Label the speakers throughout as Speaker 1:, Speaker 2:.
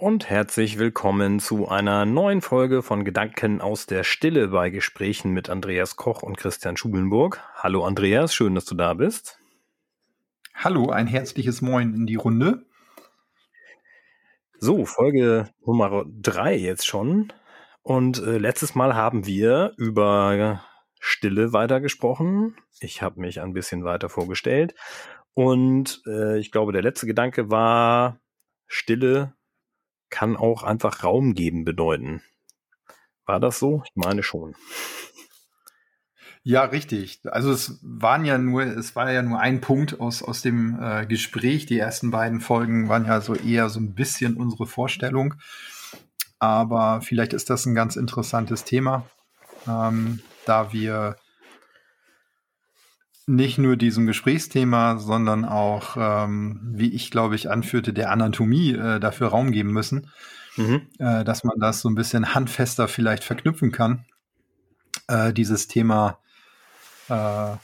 Speaker 1: und herzlich willkommen zu einer neuen Folge von Gedanken aus der Stille bei Gesprächen mit Andreas Koch und Christian Schulenburg. Hallo Andreas, schön, dass du da bist.
Speaker 2: Hallo, ein herzliches Moin in die Runde.
Speaker 1: So, Folge Nummer drei jetzt schon. Und äh, letztes Mal haben wir über Stille weitergesprochen. Ich habe mich ein bisschen weiter vorgestellt. Und äh, ich glaube, der letzte Gedanke war, Stille kann auch einfach Raum geben bedeuten. War das so? Ich meine schon.
Speaker 2: Ja, richtig. Also es waren ja nur, es war ja nur ein Punkt aus, aus dem äh, Gespräch. Die ersten beiden Folgen waren ja so eher so ein bisschen unsere Vorstellung. Aber vielleicht ist das ein ganz interessantes Thema, ähm, da wir nicht nur diesem Gesprächsthema, sondern auch, ähm, wie ich glaube ich anführte, der Anatomie äh, dafür Raum geben müssen, mhm. äh, dass man das so ein bisschen handfester vielleicht verknüpfen kann. Äh, dieses Thema äh,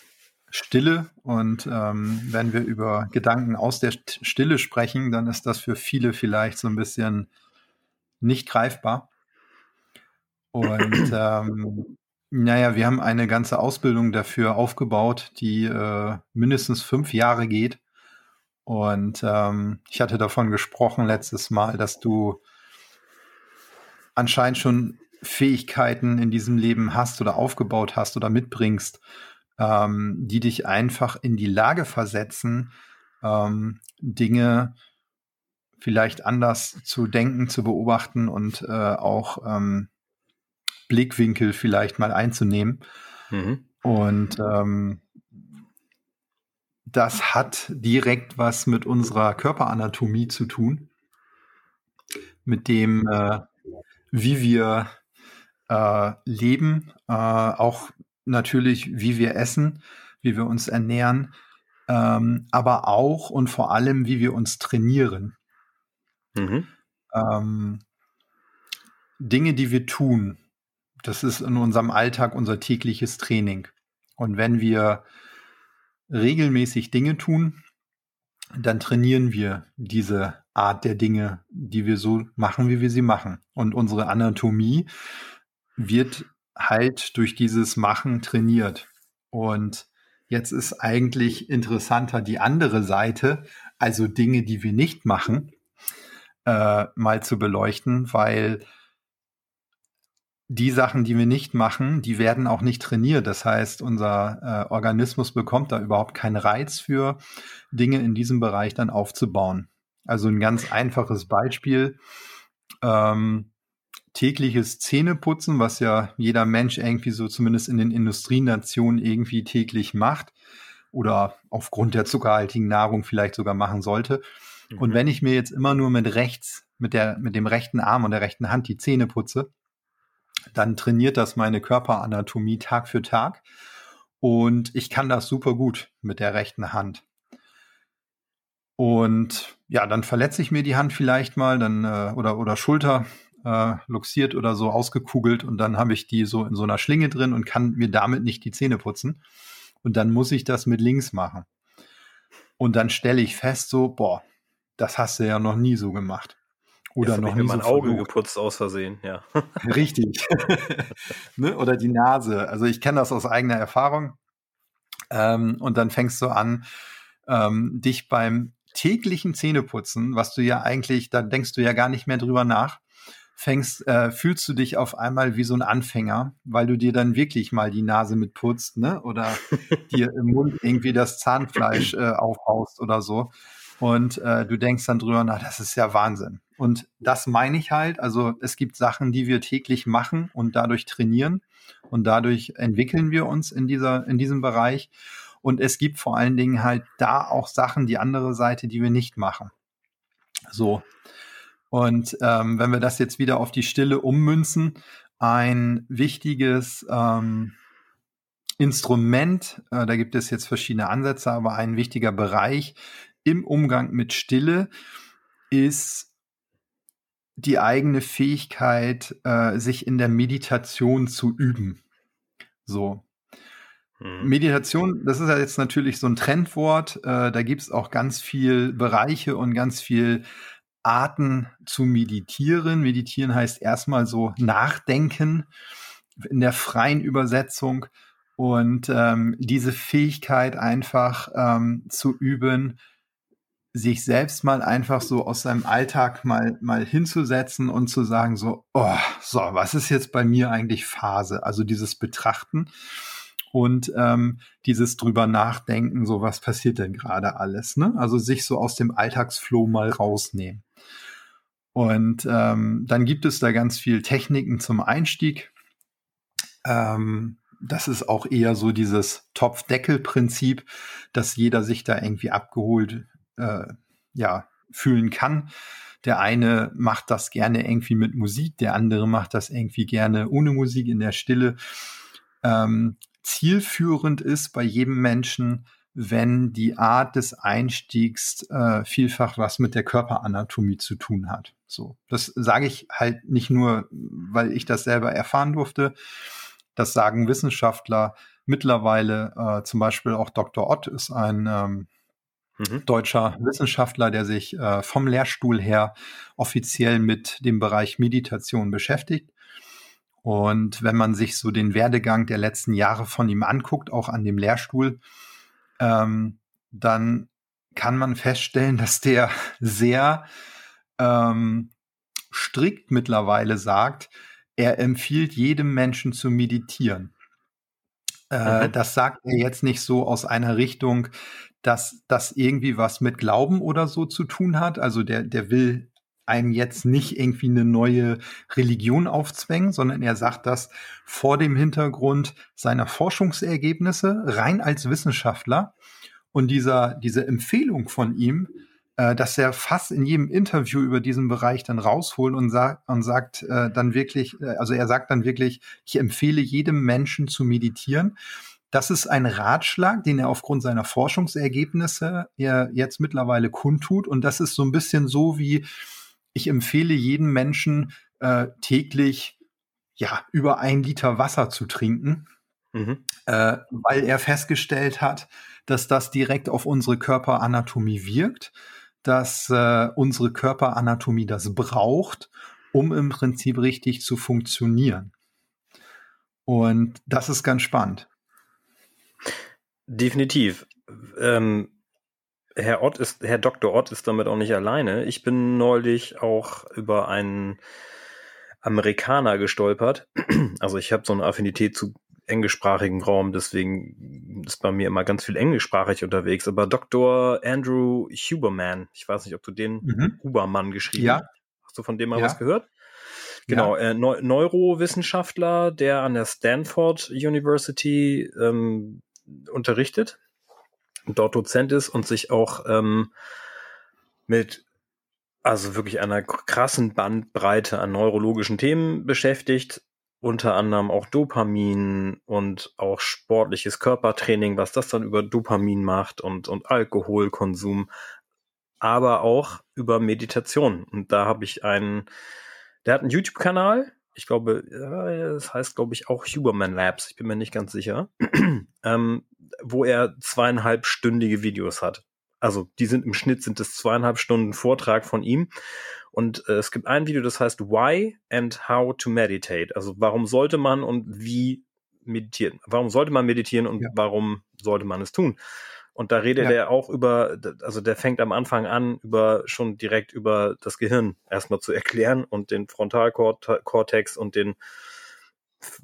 Speaker 2: Stille und ähm, wenn wir über Gedanken aus der Stille sprechen, dann ist das für viele vielleicht so ein bisschen nicht greifbar. Und ähm, naja, wir haben eine ganze Ausbildung dafür aufgebaut, die äh, mindestens fünf Jahre geht. Und ähm, ich hatte davon gesprochen letztes Mal, dass du anscheinend schon Fähigkeiten in diesem Leben hast oder aufgebaut hast oder mitbringst, ähm, die dich einfach in die Lage versetzen, ähm, Dinge vielleicht anders zu denken, zu beobachten und äh, auch ähm, Blickwinkel vielleicht mal einzunehmen. Mhm. Und ähm, das hat direkt was mit unserer Körperanatomie zu tun, mit dem, äh, wie wir äh, leben, äh, auch natürlich, wie wir essen, wie wir uns ernähren, ähm, aber auch und vor allem, wie wir uns trainieren. Mhm. Ähm, Dinge, die wir tun, das ist in unserem Alltag unser tägliches Training. Und wenn wir regelmäßig Dinge tun, dann trainieren wir diese Art der Dinge, die wir so machen, wie wir sie machen. Und unsere Anatomie wird halt durch dieses Machen trainiert. Und jetzt ist eigentlich interessanter die andere Seite, also Dinge, die wir nicht machen, äh, mal zu beleuchten, weil die Sachen, die wir nicht machen, die werden auch nicht trainiert. Das heißt, unser äh, Organismus bekommt da überhaupt keinen Reiz für, Dinge in diesem Bereich dann aufzubauen. Also ein ganz einfaches Beispiel. Ähm, tägliches Zähneputzen, was ja jeder Mensch irgendwie so zumindest in den Industrienationen irgendwie täglich macht oder aufgrund der zuckerhaltigen Nahrung vielleicht sogar machen sollte. Mhm. Und wenn ich mir jetzt immer nur mit rechts, mit der, mit dem rechten Arm und der rechten Hand die Zähne putze, dann trainiert das meine Körperanatomie Tag für Tag. Und ich kann das super gut mit der rechten Hand. Und ja, dann verletze ich mir die Hand vielleicht mal, dann äh, oder oder Schulter äh, luxiert oder so ausgekugelt und dann habe ich die so in so einer Schlinge drin und kann mir damit nicht die Zähne putzen. Und dann muss ich das mit links machen. Und dann stelle ich fest, so, boah, das hast du ja noch nie so gemacht.
Speaker 1: Oder Jetzt noch nie mein so Auge versucht. geputzt aus Versehen, ja.
Speaker 2: Richtig. ne? Oder die Nase. Also ich kenne das aus eigener Erfahrung. Ähm, und dann fängst du an, ähm, dich beim täglichen Zähneputzen, was du ja eigentlich, da denkst du ja gar nicht mehr drüber nach, fängst, äh, fühlst du dich auf einmal wie so ein Anfänger, weil du dir dann wirklich mal die Nase mitputzt, ne? Oder dir im Mund irgendwie das Zahnfleisch äh, aufhaust oder so. Und äh, du denkst dann drüber nach, das ist ja Wahnsinn. Und das meine ich halt. Also es gibt Sachen, die wir täglich machen und dadurch trainieren und dadurch entwickeln wir uns in dieser, in diesem Bereich. Und es gibt vor allen Dingen halt da auch Sachen, die andere Seite, die wir nicht machen. So. Und ähm, wenn wir das jetzt wieder auf die Stille ummünzen, ein wichtiges ähm, Instrument, äh, da gibt es jetzt verschiedene Ansätze, aber ein wichtiger Bereich im Umgang mit Stille ist die eigene Fähigkeit, äh, sich in der Meditation zu üben. So. Mhm. Meditation, das ist ja jetzt natürlich so ein Trendwort. Äh, da gibt es auch ganz viel Bereiche und ganz viel Arten zu meditieren. Meditieren heißt erstmal so nachdenken in der freien Übersetzung und ähm, diese Fähigkeit einfach ähm, zu üben, sich selbst mal einfach so aus seinem Alltag mal, mal hinzusetzen und zu sagen so, oh, so, was ist jetzt bei mir eigentlich Phase? Also dieses Betrachten und ähm, dieses drüber nachdenken, so was passiert denn gerade alles? Ne? Also sich so aus dem Alltagsflow mal rausnehmen. Und ähm, dann gibt es da ganz viel Techniken zum Einstieg. Ähm, das ist auch eher so dieses Topf-Deckel-Prinzip, dass jeder sich da irgendwie abgeholt äh, ja, fühlen kann. Der eine macht das gerne irgendwie mit Musik, der andere macht das irgendwie gerne ohne Musik in der Stille. Ähm, zielführend ist bei jedem Menschen, wenn die Art des Einstiegs äh, vielfach was mit der Körperanatomie zu tun hat. So, das sage ich halt nicht nur, weil ich das selber erfahren durfte. Das sagen Wissenschaftler mittlerweile. Äh, zum Beispiel auch Dr. Ott ist ein ähm, mhm. deutscher Wissenschaftler, der sich äh, vom Lehrstuhl her offiziell mit dem Bereich Meditation beschäftigt. Und wenn man sich so den Werdegang der letzten Jahre von ihm anguckt, auch an dem Lehrstuhl, ähm, dann kann man feststellen, dass der sehr ähm, strikt mittlerweile sagt, er empfiehlt jedem Menschen zu meditieren. Äh, mhm. Das sagt er jetzt nicht so aus einer Richtung, dass das irgendwie was mit Glauben oder so zu tun hat. Also der, der will einem jetzt nicht irgendwie eine neue Religion aufzwängen, sondern er sagt das vor dem Hintergrund seiner Forschungsergebnisse, rein als Wissenschaftler. Und dieser, diese Empfehlung von ihm, äh, dass er fast in jedem Interview über diesen Bereich dann rausholt und, sagt und sagt äh, dann wirklich, äh, also er sagt dann wirklich, ich empfehle jedem Menschen zu meditieren. Das ist ein Ratschlag, den er aufgrund seiner Forschungsergebnisse ja jetzt mittlerweile kundtut. Und das ist so ein bisschen so wie, ich empfehle jedem Menschen äh, täglich ja über ein Liter Wasser zu trinken, mhm. äh, weil er festgestellt hat, dass das direkt auf unsere Körperanatomie wirkt, dass äh, unsere Körperanatomie das braucht, um im Prinzip richtig zu funktionieren. Und das ist ganz spannend.
Speaker 1: Definitiv. Ähm, Herr Ott ist, Herr Dr. Ott ist damit auch nicht alleine. Ich bin neulich auch über einen Amerikaner gestolpert. Also ich habe so eine Affinität zu englischsprachigen Raum, deswegen ist bei mir immer ganz viel englischsprachig unterwegs. Aber Dr. Andrew Huberman, ich weiß nicht, ob du den mhm. Hubermann geschrieben ja. hast. Hast du von dem mal ja. was gehört? Genau, ja. äh, Neu Neurowissenschaftler, der an der Stanford University ähm, unterrichtet, dort Dozent ist und sich auch ähm, mit also wirklich einer krassen Bandbreite an neurologischen Themen beschäftigt, unter anderem auch Dopamin und auch sportliches Körpertraining, was das dann über Dopamin macht und, und Alkoholkonsum, aber auch über Meditation. Und da habe ich einen, der hat einen YouTube-Kanal, ich glaube, das heißt, glaube ich, auch Huberman Labs, ich bin mir nicht ganz sicher, ähm, wo er zweieinhalbstündige Videos hat. Also die sind im Schnitt sind es zweieinhalb Stunden Vortrag von ihm. Und äh, es gibt ein Video, das heißt Why and How to Meditate. Also warum sollte man und wie meditieren? Warum sollte man meditieren und ja. warum sollte man es tun? Und da redet ja. er auch über, also der fängt am Anfang an, über schon direkt über das Gehirn erstmal zu erklären und den Frontalkortex und den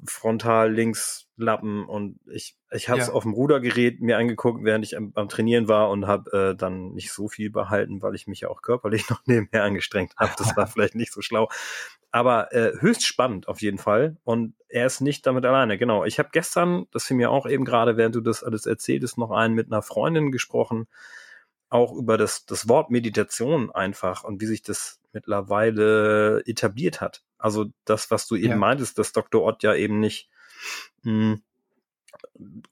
Speaker 1: frontal links Lappen und ich ich habe es ja. auf dem Rudergerät mir angeguckt, während ich am, am Trainieren war und habe äh, dann nicht so viel behalten, weil ich mich ja auch körperlich noch nebenher angestrengt habe. Das war vielleicht nicht so schlau, aber äh, höchst spannend auf jeden Fall und er ist nicht damit alleine. Genau, ich habe gestern, das fiel mir auch eben gerade, während du das alles erzähltest, noch einen mit einer Freundin gesprochen, auch über das das Wort Meditation einfach und wie sich das mittlerweile etabliert hat. Also das, was du eben ja. meintest, dass Dr. Ott ja eben nicht mh, hm,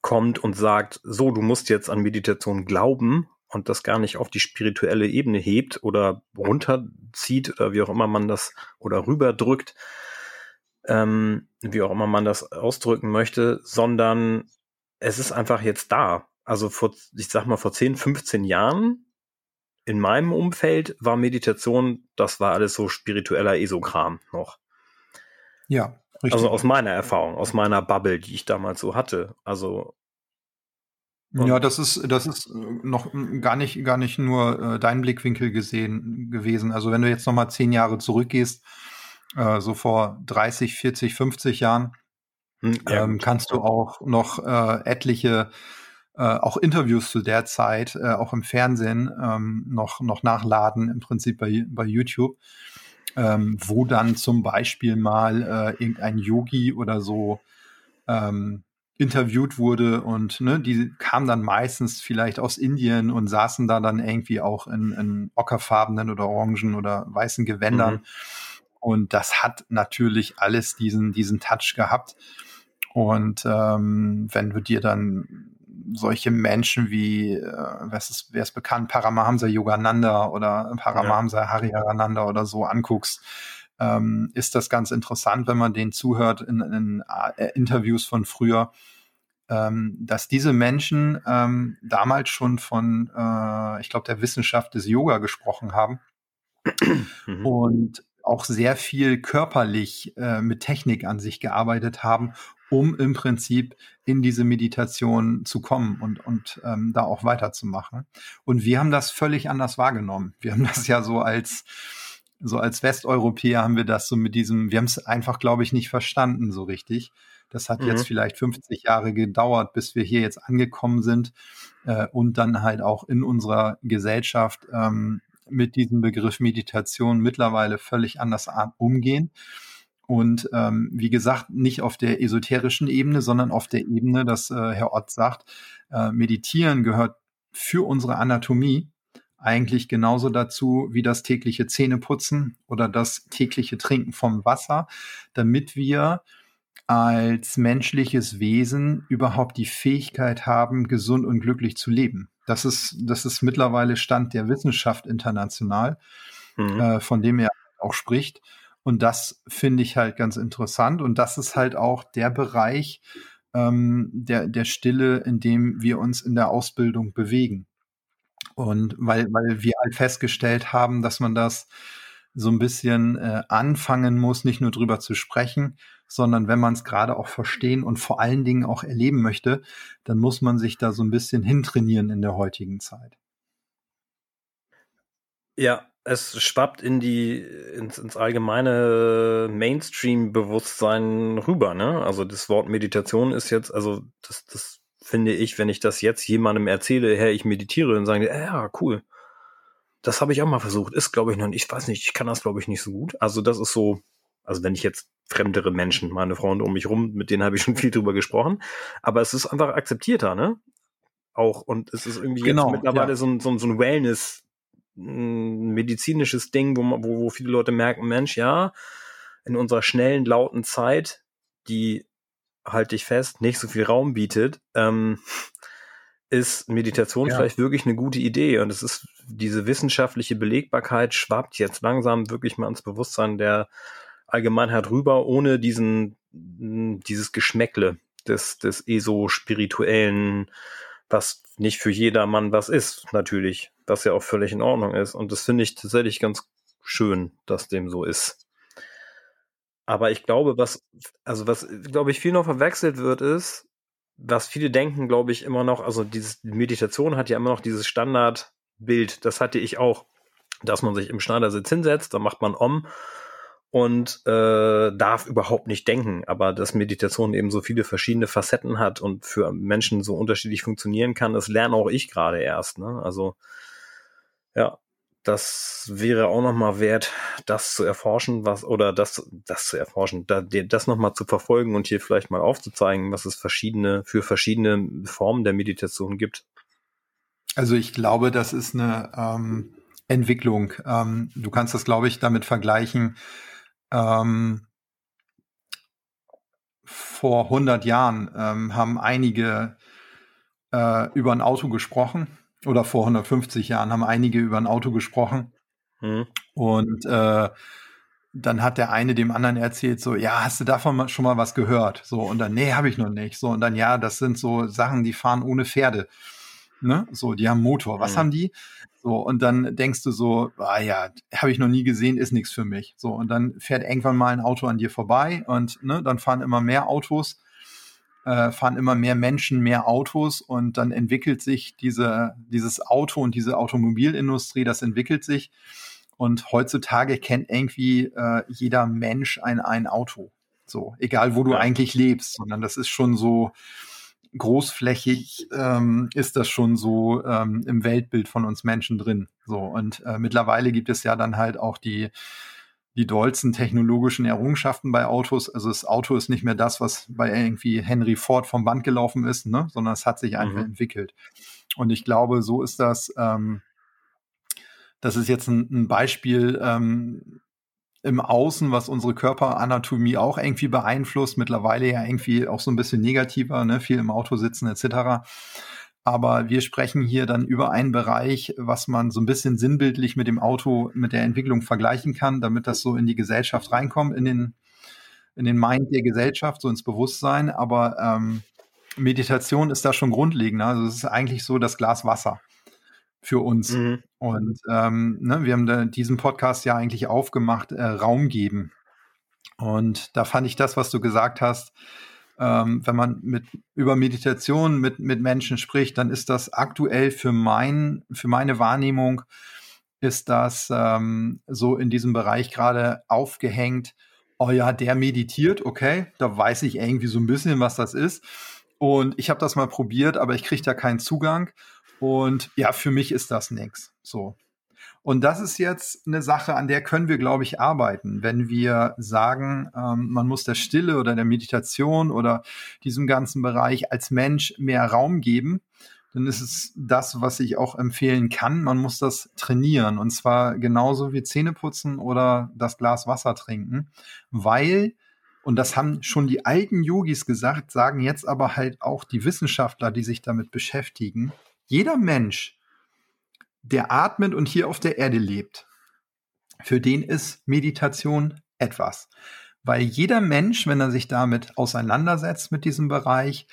Speaker 1: kommt und sagt, so, du musst jetzt an Meditation glauben und das gar nicht auf die spirituelle Ebene hebt oder runterzieht oder wie auch immer man das oder rüberdrückt, ähm, wie auch immer man das ausdrücken möchte, sondern es ist einfach jetzt da. Also vor, ich sag mal, vor 10, 15 Jahren in meinem Umfeld war Meditation, das war alles so spiritueller Esokram noch.
Speaker 2: Ja,
Speaker 1: richtig. Also aus meiner Erfahrung, aus meiner Bubble, die ich damals so hatte. Also
Speaker 2: ja, das ist, das ist noch gar nicht, gar nicht nur äh, dein Blickwinkel gesehen gewesen. Also wenn du jetzt noch mal zehn Jahre zurückgehst, äh, so vor 30, 40, 50 Jahren, hm, ja, ähm, kannst du auch noch äh, etliche äh, auch Interviews zu der Zeit, äh, auch im Fernsehen, ähm, noch, noch nachladen, im Prinzip bei, bei YouTube, ähm, wo dann zum Beispiel mal äh, irgendein Yogi oder so ähm, interviewt wurde und ne, die kamen dann meistens vielleicht aus Indien und saßen da dann irgendwie auch in, in ockerfarbenen oder orangen oder weißen Gewändern. Mhm. Und das hat natürlich alles diesen, diesen Touch gehabt. Und ähm, wenn du dir dann solche Menschen wie, äh, wer, ist, wer ist bekannt, Paramahamsa Yogananda oder Paramahamsa ja. Hariharananda oder so anguckst, ähm, ist das ganz interessant, wenn man denen zuhört in, in äh, Interviews von früher, ähm, dass diese Menschen ähm, damals schon von, äh, ich glaube, der Wissenschaft des Yoga gesprochen haben mhm. und auch sehr viel körperlich äh, mit Technik an sich gearbeitet haben, um im Prinzip in diese Meditation zu kommen und, und ähm, da auch weiterzumachen. Und wir haben das völlig anders wahrgenommen. Wir haben das ja so als so als Westeuropäer haben wir das so mit diesem, wir haben es einfach, glaube ich, nicht verstanden so richtig. Das hat mhm. jetzt vielleicht 50 Jahre gedauert, bis wir hier jetzt angekommen sind äh, und dann halt auch in unserer Gesellschaft ähm, mit diesem Begriff Meditation mittlerweile völlig anders umgehen. Und ähm, wie gesagt, nicht auf der esoterischen Ebene, sondern auf der Ebene, dass äh, Herr Ott sagt, äh, Meditieren gehört für unsere Anatomie eigentlich genauso dazu wie das tägliche Zähneputzen oder das tägliche Trinken vom Wasser, damit wir als menschliches Wesen überhaupt die Fähigkeit haben, gesund und glücklich zu leben. Das ist, das ist mittlerweile Stand der Wissenschaft international, mhm. äh, von dem er auch spricht. Und das finde ich halt ganz interessant. Und das ist halt auch der Bereich ähm, der, der Stille, in dem wir uns in der Ausbildung bewegen. Und weil, weil wir halt festgestellt haben, dass man das so ein bisschen äh, anfangen muss, nicht nur drüber zu sprechen, sondern wenn man es gerade auch verstehen und vor allen Dingen auch erleben möchte, dann muss man sich da so ein bisschen hintrainieren in der heutigen Zeit.
Speaker 1: Ja, es schwappt in die ins, ins allgemeine Mainstream-Bewusstsein rüber, ne? Also das Wort Meditation ist jetzt, also das, das finde ich, wenn ich das jetzt jemandem erzähle, hey, ich meditiere, dann sagen die, äh, ja, cool. Das habe ich auch mal versucht. Ist, glaube ich, noch nicht, ich weiß nicht, ich kann das, glaube ich, nicht so gut. Also das ist so, also wenn ich jetzt fremdere Menschen, meine Freunde um mich rum, mit denen habe ich schon viel drüber gesprochen, aber es ist einfach akzeptierter, ne? Auch, und es ist irgendwie genau, jetzt mittlerweile ja. so, ein, so, so ein Wellness, ein medizinisches Ding, wo, wo, wo viele Leute merken, Mensch, ja, in unserer schnellen, lauten Zeit, die halte ich fest, nicht so viel Raum bietet, ähm, ist Meditation ja. vielleicht wirklich eine gute Idee. Und es ist diese wissenschaftliche Belegbarkeit schwappt jetzt langsam wirklich mal ins Bewusstsein der Allgemeinheit rüber, ohne diesen, dieses Geschmäckle des, des ESO-spirituellen, was nicht für jedermann was ist, natürlich, was ja auch völlig in Ordnung ist. Und das finde ich tatsächlich ganz schön, dass dem so ist. Aber ich glaube, was, also was, glaube ich, viel noch verwechselt wird, ist, was viele denken, glaube ich, immer noch, also diese Meditation hat ja immer noch dieses Standardbild, das hatte ich auch, dass man sich im Schneidersitz hinsetzt, dann macht man Om und äh, darf überhaupt nicht denken, aber dass Meditation eben so viele verschiedene Facetten hat und für Menschen so unterschiedlich funktionieren kann, das lerne auch ich gerade erst. Ne? Also ja, das wäre auch nochmal wert, das zu erforschen, was, oder das, das zu erforschen, da, das nochmal zu verfolgen und hier vielleicht mal aufzuzeigen, was es verschiedene, für verschiedene Formen der Meditation gibt.
Speaker 2: Also ich glaube, das ist eine ähm, Entwicklung. Ähm, du kannst das, glaube ich, damit vergleichen. Ähm, vor 100 Jahren ähm, haben einige äh, über ein Auto gesprochen oder vor 150 Jahren haben einige über ein Auto gesprochen. Mhm. Und äh, dann hat der eine dem anderen erzählt, so, ja, hast du davon schon mal was gehört? So, und dann, nee, habe ich noch nicht. So, und dann, ja, das sind so Sachen, die fahren ohne Pferde. ne? So, die haben Motor. Was mhm. haben die? So, und dann denkst du so, ah ja, habe ich noch nie gesehen, ist nichts für mich. So, und dann fährt irgendwann mal ein Auto an dir vorbei und ne, dann fahren immer mehr Autos, äh, fahren immer mehr Menschen, mehr Autos und dann entwickelt sich diese, dieses Auto und diese Automobilindustrie, das entwickelt sich. Und heutzutage kennt irgendwie äh, jeder Mensch ein, ein Auto. So, egal wo du ja. eigentlich lebst, sondern das ist schon so, großflächig ähm, ist das schon so ähm, im Weltbild von uns Menschen drin. So und äh, mittlerweile gibt es ja dann halt auch die die dollsten technologischen Errungenschaften bei Autos. Also das Auto ist nicht mehr das, was bei irgendwie Henry Ford vom Band gelaufen ist, ne? sondern es hat sich einfach mhm. entwickelt. Und ich glaube, so ist das. Ähm, das ist jetzt ein, ein Beispiel, ähm, im Außen, was unsere Körperanatomie auch irgendwie beeinflusst. Mittlerweile ja irgendwie auch so ein bisschen negativer, ne? viel im Auto sitzen etc. Aber wir sprechen hier dann über einen Bereich, was man so ein bisschen sinnbildlich mit dem Auto, mit der Entwicklung vergleichen kann, damit das so in die Gesellschaft reinkommt, in den, in den Mind der Gesellschaft, so ins Bewusstsein. Aber ähm, Meditation ist da schon grundlegend. Also es ist eigentlich so das Glas Wasser für uns. Mhm. Und ähm, ne, wir haben da diesen Podcast ja eigentlich aufgemacht, äh, Raum geben. Und da fand ich das, was du gesagt hast, ähm, wenn man mit über Meditation mit, mit Menschen spricht, dann ist das aktuell für mein, für meine Wahrnehmung, ist das ähm, so in diesem Bereich gerade aufgehängt. Oh ja, der meditiert, okay, da weiß ich irgendwie so ein bisschen, was das ist. Und ich habe das mal probiert, aber ich kriege da keinen Zugang. Und ja, für mich ist das nichts. So. Und das ist jetzt eine Sache, an der können wir, glaube ich, arbeiten. Wenn wir sagen, ähm, man muss der Stille oder der Meditation oder diesem ganzen Bereich als Mensch mehr Raum geben, dann ist es das, was ich auch empfehlen kann. Man muss das trainieren. Und zwar genauso wie Zähneputzen oder das Glas Wasser trinken, weil und das haben schon die alten Yogis gesagt, sagen jetzt aber halt auch die Wissenschaftler, die sich damit beschäftigen jeder Mensch, der atmet und hier auf der Erde lebt, für den ist Meditation etwas. Weil jeder Mensch, wenn er sich damit auseinandersetzt mit diesem Bereich,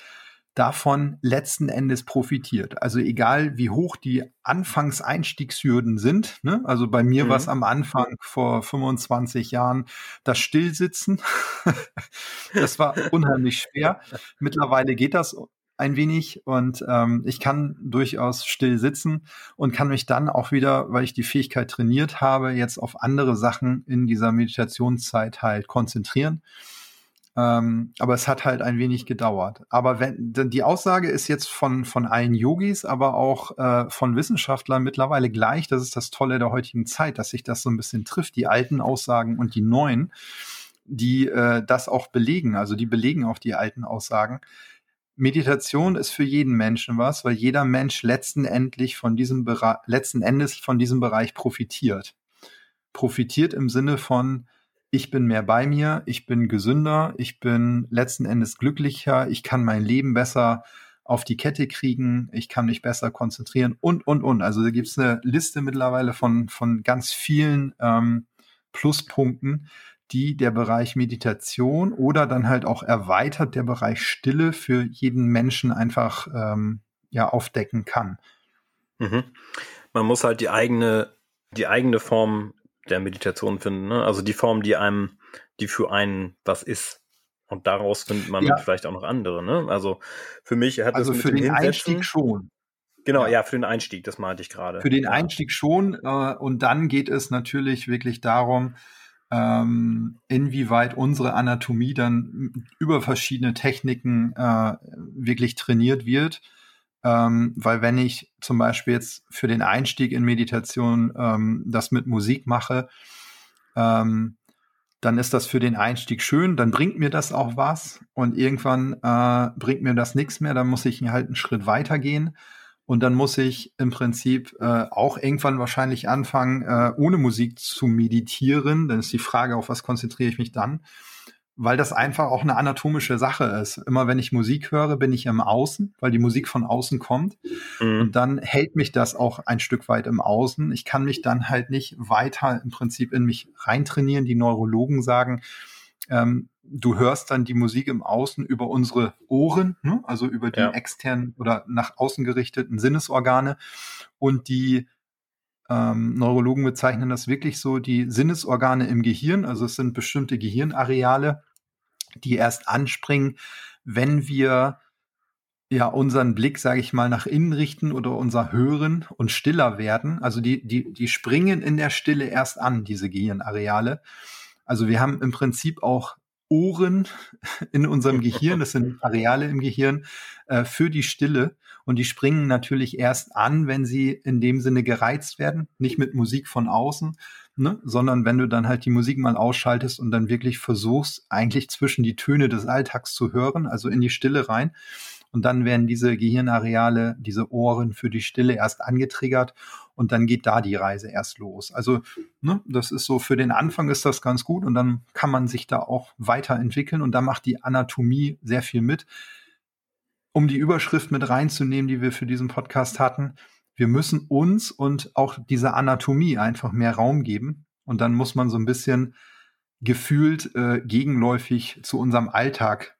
Speaker 2: davon letzten Endes profitiert. Also egal, wie hoch die Anfangseinstiegshürden sind. Ne? Also bei mir mhm. war es am Anfang vor 25 Jahren das Stillsitzen. das war unheimlich schwer. Mittlerweile geht das ein wenig und ähm, ich kann durchaus still sitzen und kann mich dann auch wieder, weil ich die Fähigkeit trainiert habe, jetzt auf andere Sachen in dieser Meditationszeit halt konzentrieren. Ähm, aber es hat halt ein wenig gedauert. Aber wenn denn die Aussage ist jetzt von von allen Yogis, aber auch äh, von Wissenschaftlern mittlerweile gleich. Das ist das Tolle der heutigen Zeit, dass sich das so ein bisschen trifft, die alten Aussagen und die neuen, die äh, das auch belegen. Also die belegen auch die alten Aussagen Meditation ist für jeden Menschen was, weil jeder Mensch letzten, von diesem letzten Endes von diesem Bereich profitiert. Profitiert im Sinne von, ich bin mehr bei mir, ich bin gesünder, ich bin letzten Endes glücklicher, ich kann mein Leben besser auf die Kette kriegen, ich kann mich besser konzentrieren und, und, und. Also da gibt es eine Liste mittlerweile von, von ganz vielen ähm, Pluspunkten, die der Bereich Meditation oder dann halt auch erweitert der Bereich Stille für jeden Menschen einfach ähm, ja aufdecken kann.
Speaker 1: Mhm. Man muss halt die eigene, die eigene Form der Meditation finden, ne? Also die Form, die einem, die für einen was ist. Und daraus findet man ja. vielleicht auch noch andere, ne? Also für mich hat
Speaker 2: also es für den Einstieg schon.
Speaker 1: Genau, ja. ja. für den Einstieg, das meinte ich gerade.
Speaker 2: Für den
Speaker 1: ja.
Speaker 2: Einstieg schon. Äh, und dann geht es natürlich wirklich darum, ähm, inwieweit unsere Anatomie dann über verschiedene Techniken äh, wirklich trainiert wird. Ähm, weil wenn ich zum Beispiel jetzt für den Einstieg in Meditation ähm, das mit Musik mache, ähm, dann ist das für den Einstieg schön, dann bringt mir das auch was und irgendwann äh, bringt mir das nichts mehr, dann muss ich halt einen Schritt weitergehen. Und dann muss ich im Prinzip äh, auch irgendwann wahrscheinlich anfangen, äh, ohne Musik zu meditieren. Dann ist die Frage, auf was konzentriere ich mich dann? Weil das einfach auch eine anatomische Sache ist. Immer wenn ich Musik höre, bin ich im Außen, weil die Musik von außen kommt. Mhm. Und dann hält mich das auch ein Stück weit im Außen. Ich kann mich dann halt nicht weiter im Prinzip in mich reintrainieren. Die Neurologen sagen, ähm, du hörst dann die Musik im Außen über unsere Ohren, ne? also über die
Speaker 1: Ja.
Speaker 2: externen oder nach außen gerichteten Sinnesorgane. Und die ähm, Neurologen bezeichnen das wirklich so, die Sinnesorgane im Gehirn, also es sind bestimmte Gehirnareale, die erst anspringen, wenn wir ja unseren Blick, sage ich mal, nach innen richten oder unser Hören und stiller werden. Also die, die, die springen in der Stille erst an, diese Gehirnareale. Also wir haben im Prinzip auch Ohren in unserem Gehirn, das sind Areale im Gehirn äh, für die Stille. Und die springen natürlich erst an, wenn sie in dem Sinne gereizt werden, nicht mit Musik von außen, ne, sondern wenn du dann halt die Musik mal ausschaltest und dann wirklich versuchst, eigentlich zwischen die Töne des Alltags zu hören, also in die Stille rein. Und dann werden diese Gehirnareale, diese Ohren für die Stille erst angetriggert und dann geht da die Reise erst los. Also, ne, das ist so, für den Anfang ist das ganz gut und dann kann man sich da auch weiterentwickeln und da macht die Anatomie sehr viel mit. Um die Überschrift mit reinzunehmen, die wir für diesen Podcast hatten, wir müssen uns und auch dieser Anatomie einfach mehr Raum geben und dann muss man so ein bisschen gefühlt äh, gegenläufig zu unserem Alltag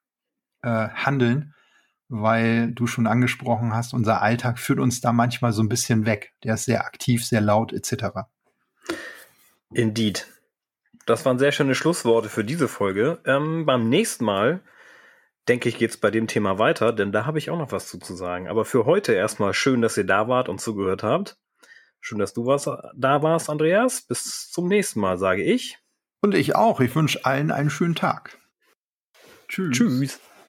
Speaker 2: äh, handeln weil du schon angesprochen hast, unser Alltag führt uns da manchmal so ein bisschen weg. Der ist sehr aktiv, sehr laut etc.
Speaker 1: Indeed. Das waren sehr schöne Schlussworte für diese Folge. Ähm, beim nächsten Mal, denke ich, geht es bei dem Thema weiter, denn da habe ich auch noch was zu, zu sagen. Aber für heute erstmal schön, dass ihr da wart und zugehört habt. Schön, dass du was, da warst, Andreas. Bis zum nächsten Mal, sage ich.
Speaker 2: Und ich auch. Ich wünsche allen einen schönen Tag. Tschüss.
Speaker 1: Tschüss.